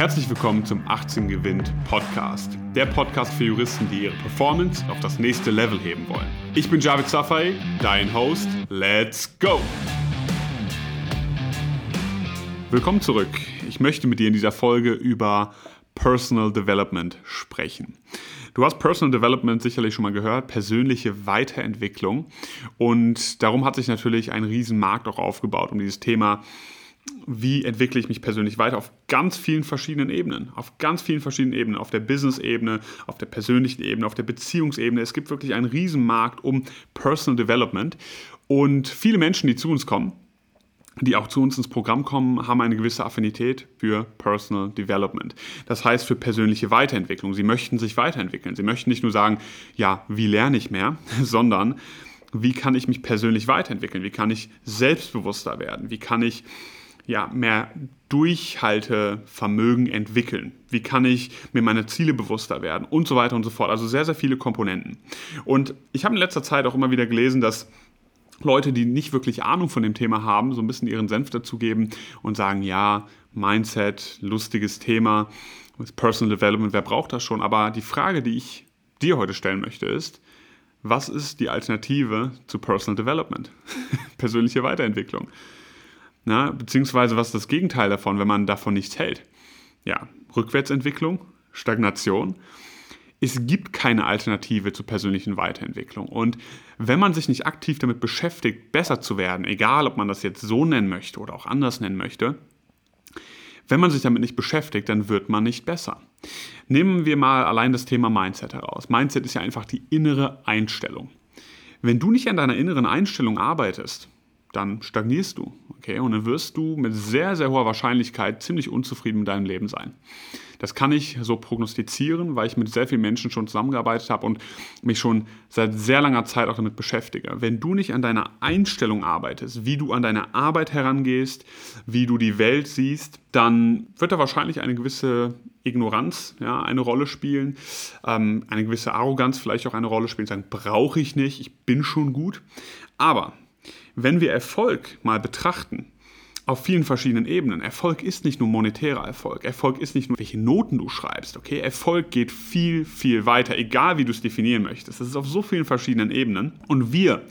Herzlich willkommen zum 18 Gewinnt Podcast. Der Podcast für Juristen, die ihre Performance auf das nächste Level heben wollen. Ich bin Javid Safai, dein Host. Let's go! Willkommen zurück. Ich möchte mit dir in dieser Folge über Personal Development sprechen. Du hast Personal Development sicherlich schon mal gehört, persönliche Weiterentwicklung. Und darum hat sich natürlich ein Riesenmarkt auch aufgebaut, um dieses Thema wie entwickle ich mich persönlich weiter auf ganz vielen verschiedenen Ebenen. Auf ganz vielen verschiedenen Ebenen. Auf der Business-Ebene, auf der persönlichen Ebene, auf der Beziehungsebene. Es gibt wirklich einen Riesenmarkt um Personal Development. Und viele Menschen, die zu uns kommen, die auch zu uns ins Programm kommen, haben eine gewisse Affinität für Personal Development. Das heißt für persönliche Weiterentwicklung. Sie möchten sich weiterentwickeln. Sie möchten nicht nur sagen, ja, wie lerne ich mehr, sondern wie kann ich mich persönlich weiterentwickeln? Wie kann ich selbstbewusster werden? Wie kann ich ja, mehr Durchhaltevermögen entwickeln? Wie kann ich mir meine Ziele bewusster werden? Und so weiter und so fort. Also sehr, sehr viele Komponenten. Und ich habe in letzter Zeit auch immer wieder gelesen, dass Leute, die nicht wirklich Ahnung von dem Thema haben, so ein bisschen ihren Senf dazugeben und sagen, ja, Mindset, lustiges Thema, Personal Development, wer braucht das schon? Aber die Frage, die ich dir heute stellen möchte, ist, was ist die Alternative zu Personal Development? Persönliche Weiterentwicklung. Na, beziehungsweise was ist das Gegenteil davon, wenn man davon nichts hält? Ja, Rückwärtsentwicklung, Stagnation. Es gibt keine Alternative zur persönlichen Weiterentwicklung. Und wenn man sich nicht aktiv damit beschäftigt, besser zu werden, egal ob man das jetzt so nennen möchte oder auch anders nennen möchte, wenn man sich damit nicht beschäftigt, dann wird man nicht besser. Nehmen wir mal allein das Thema Mindset heraus. Mindset ist ja einfach die innere Einstellung. Wenn du nicht an deiner inneren Einstellung arbeitest, dann stagnierst du. Okay? Und dann wirst du mit sehr, sehr hoher Wahrscheinlichkeit ziemlich unzufrieden mit deinem Leben sein. Das kann ich so prognostizieren, weil ich mit sehr vielen Menschen schon zusammengearbeitet habe und mich schon seit sehr langer Zeit auch damit beschäftige. Wenn du nicht an deiner Einstellung arbeitest, wie du an deine Arbeit herangehst, wie du die Welt siehst, dann wird da wahrscheinlich eine gewisse Ignoranz ja, eine Rolle spielen, ähm, eine gewisse Arroganz vielleicht auch eine Rolle spielen, sagen, brauche ich nicht, ich bin schon gut. Aber wenn wir Erfolg mal betrachten, auf vielen verschiedenen Ebenen. Erfolg ist nicht nur monetärer Erfolg. Erfolg ist nicht nur, welche Noten du schreibst. Okay, Erfolg geht viel, viel weiter, egal wie du es definieren möchtest. Das ist auf so vielen verschiedenen Ebenen. Und wir,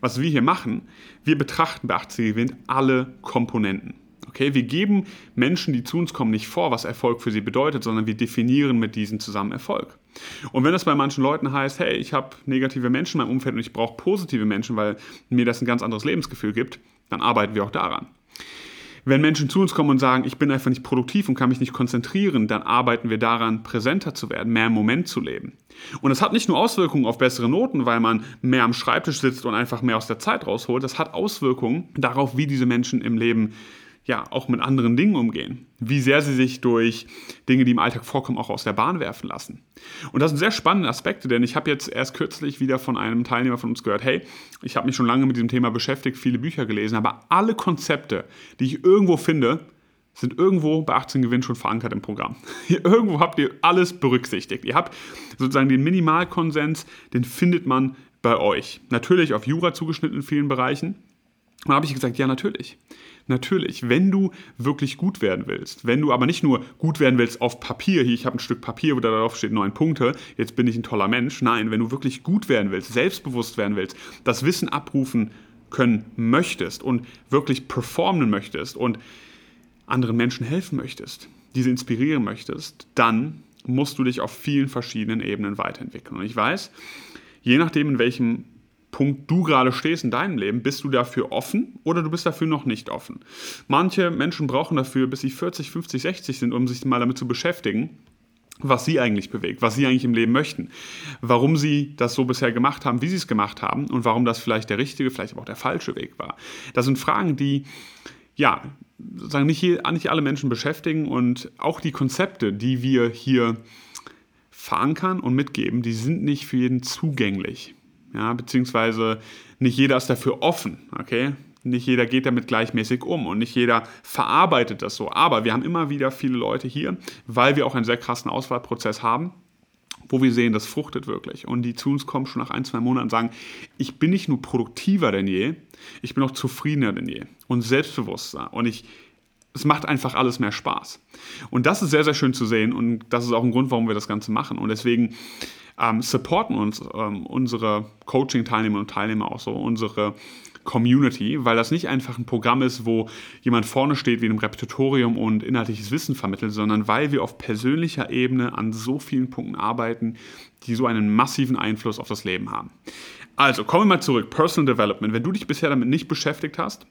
was wir hier machen, wir betrachten bei 80 Gewinn alle Komponenten. Okay, wir geben Menschen, die zu uns kommen, nicht vor, was Erfolg für sie bedeutet, sondern wir definieren mit diesen zusammen Erfolg. Und wenn das bei manchen Leuten heißt, hey, ich habe negative Menschen in meinem Umfeld und ich brauche positive Menschen, weil mir das ein ganz anderes Lebensgefühl gibt, dann arbeiten wir auch daran. Wenn Menschen zu uns kommen und sagen, ich bin einfach nicht produktiv und kann mich nicht konzentrieren, dann arbeiten wir daran, präsenter zu werden, mehr im Moment zu leben. Und das hat nicht nur Auswirkungen auf bessere Noten, weil man mehr am Schreibtisch sitzt und einfach mehr aus der Zeit rausholt, das hat Auswirkungen darauf, wie diese Menschen im Leben ja auch mit anderen Dingen umgehen. Wie sehr sie sich durch Dinge, die im Alltag vorkommen, auch aus der Bahn werfen lassen. Und das sind sehr spannende Aspekte, denn ich habe jetzt erst kürzlich wieder von einem Teilnehmer von uns gehört, hey, ich habe mich schon lange mit diesem Thema beschäftigt, viele Bücher gelesen, aber alle Konzepte, die ich irgendwo finde, sind irgendwo bei 18 Gewinn schon verankert im Programm. irgendwo habt ihr alles berücksichtigt. Ihr habt sozusagen den Minimalkonsens, den findet man bei euch. Natürlich auf Jura zugeschnitten in vielen Bereichen. Und da habe ich gesagt, ja, natürlich. Natürlich, wenn du wirklich gut werden willst, wenn du aber nicht nur gut werden willst auf Papier, hier, ich habe ein Stück Papier, wo da darauf steht neun Punkte, jetzt bin ich ein toller Mensch. Nein, wenn du wirklich gut werden willst, selbstbewusst werden willst, das Wissen abrufen können möchtest und wirklich performen möchtest und anderen Menschen helfen möchtest, diese inspirieren möchtest, dann musst du dich auf vielen verschiedenen Ebenen weiterentwickeln. Und ich weiß, je nachdem, in welchem Punkt du gerade stehst in deinem Leben, bist du dafür offen oder du bist dafür noch nicht offen. Manche Menschen brauchen dafür, bis sie 40, 50, 60 sind, um sich mal damit zu beschäftigen, was sie eigentlich bewegt, was sie eigentlich im Leben möchten, warum sie das so bisher gemacht haben, wie sie es gemacht haben und warum das vielleicht der richtige, vielleicht aber auch der falsche Weg war. Das sind Fragen, die ja, sagen nicht, nicht alle Menschen beschäftigen und auch die Konzepte, die wir hier verankern und mitgeben, die sind nicht für jeden zugänglich ja, beziehungsweise nicht jeder ist dafür offen, okay? Nicht jeder geht damit gleichmäßig um und nicht jeder verarbeitet das so. Aber wir haben immer wieder viele Leute hier, weil wir auch einen sehr krassen Auswahlprozess haben, wo wir sehen, das fruchtet wirklich. Und die zu uns kommen schon nach ein, zwei Monaten und sagen, ich bin nicht nur produktiver denn je, ich bin auch zufriedener denn je und selbstbewusster. Und ich es macht einfach alles mehr Spaß. Und das ist sehr, sehr schön zu sehen und das ist auch ein Grund, warum wir das Ganze machen. Und deswegen ähm, supporten uns ähm, unsere Coaching-Teilnehmer und Teilnehmer auch so, unsere Community, weil das nicht einfach ein Programm ist, wo jemand vorne steht wie in einem Repetitorium und inhaltliches Wissen vermittelt, sondern weil wir auf persönlicher Ebene an so vielen Punkten arbeiten, die so einen massiven Einfluss auf das Leben haben. Also, kommen wir mal zurück. Personal Development. Wenn du dich bisher damit nicht beschäftigt hast,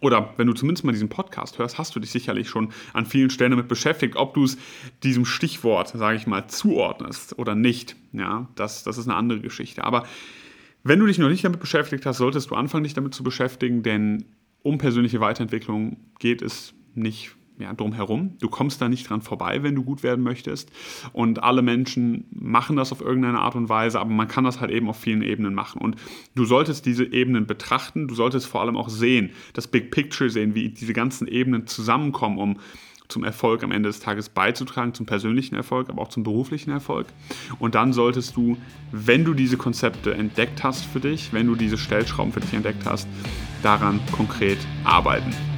oder wenn du zumindest mal diesen Podcast hörst, hast du dich sicherlich schon an vielen Stellen damit beschäftigt, ob du es diesem Stichwort, sage ich mal, zuordnest oder nicht. Ja, das, das ist eine andere Geschichte. Aber wenn du dich noch nicht damit beschäftigt hast, solltest du anfangen, dich damit zu beschäftigen, denn um persönliche Weiterentwicklung geht es nicht ja, drumherum. Du kommst da nicht dran vorbei, wenn du gut werden möchtest. Und alle Menschen machen das auf irgendeine Art und Weise, aber man kann das halt eben auf vielen Ebenen machen. Und du solltest diese Ebenen betrachten, du solltest vor allem auch sehen, das Big Picture sehen, wie diese ganzen Ebenen zusammenkommen, um zum Erfolg am Ende des Tages beizutragen, zum persönlichen Erfolg, aber auch zum beruflichen Erfolg. Und dann solltest du, wenn du diese Konzepte entdeckt hast für dich, wenn du diese Stellschrauben für dich entdeckt hast, daran konkret arbeiten.